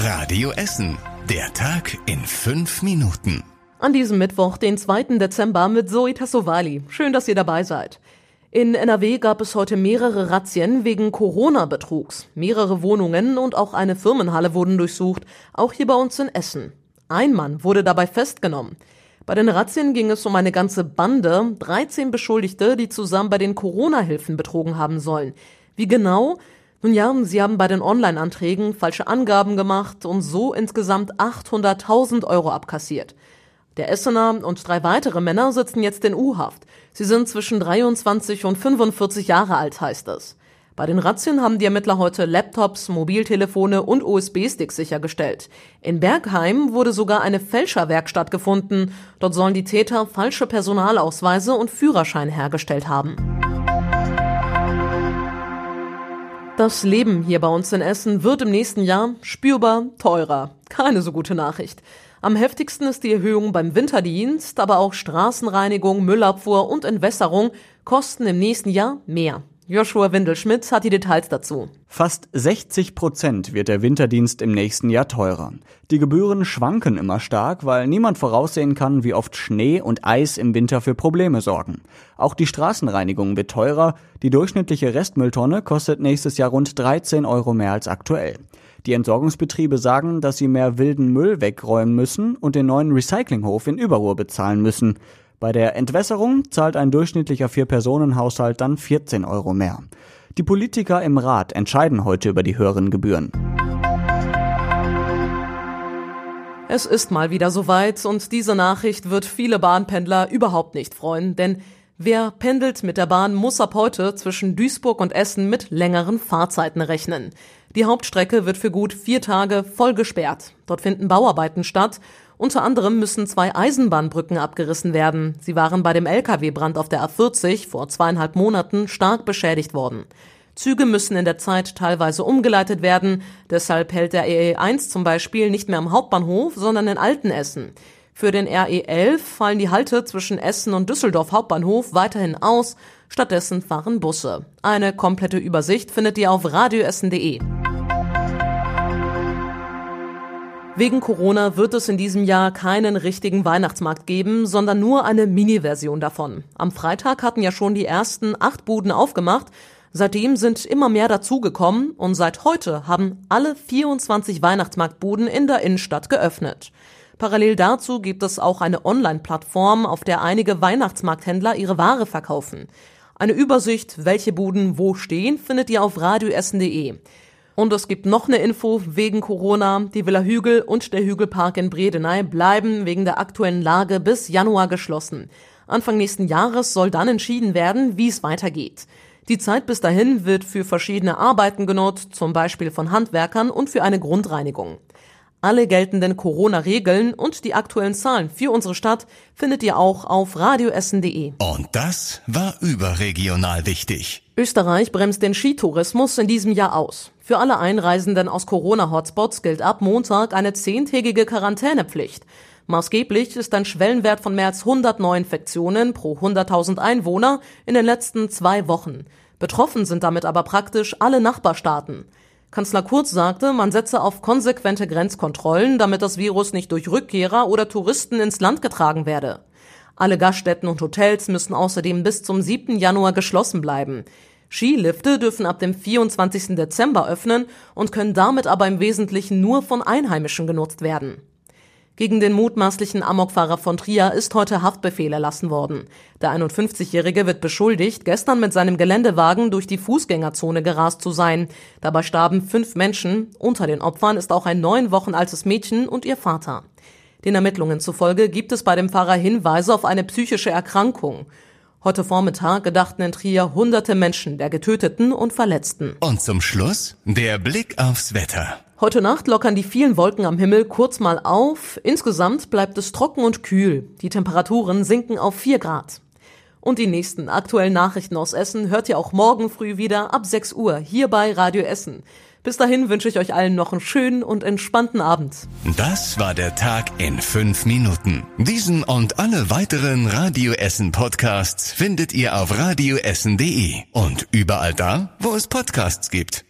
Radio Essen. Der Tag in fünf Minuten. An diesem Mittwoch, den 2. Dezember, mit Zoe Tassovali. Schön, dass ihr dabei seid. In NRW gab es heute mehrere Razzien wegen Corona-Betrugs. Mehrere Wohnungen und auch eine Firmenhalle wurden durchsucht, auch hier bei uns in Essen. Ein Mann wurde dabei festgenommen. Bei den Razzien ging es um eine ganze Bande, 13 Beschuldigte, die zusammen bei den Corona-Hilfen betrogen haben sollen. Wie genau? Nun ja, sie haben bei den Online-Anträgen falsche Angaben gemacht und so insgesamt 800.000 Euro abkassiert. Der Essener und drei weitere Männer sitzen jetzt in U-Haft. Sie sind zwischen 23 und 45 Jahre alt, heißt es. Bei den Razzien haben die Ermittler heute Laptops, Mobiltelefone und USB-Sticks sichergestellt. In Bergheim wurde sogar eine Fälscherwerkstatt gefunden. Dort sollen die Täter falsche Personalausweise und Führerschein hergestellt haben. Das Leben hier bei uns in Essen wird im nächsten Jahr spürbar teurer. Keine so gute Nachricht. Am heftigsten ist die Erhöhung beim Winterdienst, aber auch Straßenreinigung, Müllabfuhr und Entwässerung kosten im nächsten Jahr mehr. Joshua Windelschmidt hat die Details dazu. Fast 60 Prozent wird der Winterdienst im nächsten Jahr teurer. Die Gebühren schwanken immer stark, weil niemand voraussehen kann, wie oft Schnee und Eis im Winter für Probleme sorgen. Auch die Straßenreinigung wird teurer. Die durchschnittliche Restmülltonne kostet nächstes Jahr rund 13 Euro mehr als aktuell. Die Entsorgungsbetriebe sagen, dass sie mehr wilden Müll wegräumen müssen und den neuen Recyclinghof in Überruhr bezahlen müssen. Bei der Entwässerung zahlt ein durchschnittlicher Vier-Personen-Haushalt dann 14 Euro mehr. Die Politiker im Rat entscheiden heute über die höheren Gebühren. Es ist mal wieder soweit und diese Nachricht wird viele Bahnpendler überhaupt nicht freuen, denn wer pendelt mit der Bahn, muss ab heute zwischen Duisburg und Essen mit längeren Fahrzeiten rechnen. Die Hauptstrecke wird für gut vier Tage voll gesperrt. Dort finden Bauarbeiten statt unter anderem müssen zwei Eisenbahnbrücken abgerissen werden. Sie waren bei dem Lkw-Brand auf der A40 vor zweieinhalb Monaten stark beschädigt worden. Züge müssen in der Zeit teilweise umgeleitet werden. Deshalb hält der RE1 zum Beispiel nicht mehr am Hauptbahnhof, sondern in Altenessen. Für den RE11 fallen die Halte zwischen Essen und Düsseldorf Hauptbahnhof weiterhin aus. Stattdessen fahren Busse. Eine komplette Übersicht findet ihr auf radioessen.de. Wegen Corona wird es in diesem Jahr keinen richtigen Weihnachtsmarkt geben, sondern nur eine Mini-Version davon. Am Freitag hatten ja schon die ersten acht Buden aufgemacht. Seitdem sind immer mehr dazugekommen und seit heute haben alle 24 Weihnachtsmarktbuden in der Innenstadt geöffnet. Parallel dazu gibt es auch eine Online-Plattform, auf der einige Weihnachtsmarkthändler ihre Ware verkaufen. Eine Übersicht, welche Buden wo stehen, findet ihr auf radioessen.de. Und es gibt noch eine Info wegen Corona. Die Villa Hügel und der Hügelpark in Bredeney bleiben wegen der aktuellen Lage bis Januar geschlossen. Anfang nächsten Jahres soll dann entschieden werden, wie es weitergeht. Die Zeit bis dahin wird für verschiedene Arbeiten genutzt, zum Beispiel von Handwerkern und für eine Grundreinigung. Alle geltenden Corona-Regeln und die aktuellen Zahlen für unsere Stadt findet ihr auch auf radioessen.de. Und das war überregional wichtig. Österreich bremst den Skitourismus in diesem Jahr aus. Für alle Einreisenden aus Corona-Hotspots gilt ab Montag eine zehntägige Quarantänepflicht. Maßgeblich ist ein Schwellenwert von mehr als 100 Neuinfektionen pro 100.000 Einwohner in den letzten zwei Wochen. Betroffen sind damit aber praktisch alle Nachbarstaaten. Kanzler Kurz sagte, man setze auf konsequente Grenzkontrollen, damit das Virus nicht durch Rückkehrer oder Touristen ins Land getragen werde. Alle Gaststätten und Hotels müssen außerdem bis zum 7. Januar geschlossen bleiben. Skilifte dürfen ab dem 24. Dezember öffnen und können damit aber im Wesentlichen nur von Einheimischen genutzt werden. Gegen den mutmaßlichen Amokfahrer von Trier ist heute Haftbefehl erlassen worden. Der 51-Jährige wird beschuldigt, gestern mit seinem Geländewagen durch die Fußgängerzone gerast zu sein. Dabei starben fünf Menschen. Unter den Opfern ist auch ein neun Wochen altes Mädchen und ihr Vater. Den Ermittlungen zufolge gibt es bei dem Fahrer Hinweise auf eine psychische Erkrankung. Heute Vormittag gedachten in Trier hunderte Menschen der Getöteten und Verletzten. Und zum Schluss der Blick aufs Wetter. Heute Nacht lockern die vielen Wolken am Himmel kurz mal auf. Insgesamt bleibt es trocken und kühl. Die Temperaturen sinken auf 4 Grad. Und die nächsten aktuellen Nachrichten aus Essen hört ihr auch morgen früh wieder ab 6 Uhr hier bei Radio Essen. Bis dahin wünsche ich euch allen noch einen schönen und entspannten Abend. Das war der Tag in fünf Minuten. Diesen und alle weiteren Radio Essen Podcasts findet ihr auf radioessen.de und überall da, wo es Podcasts gibt.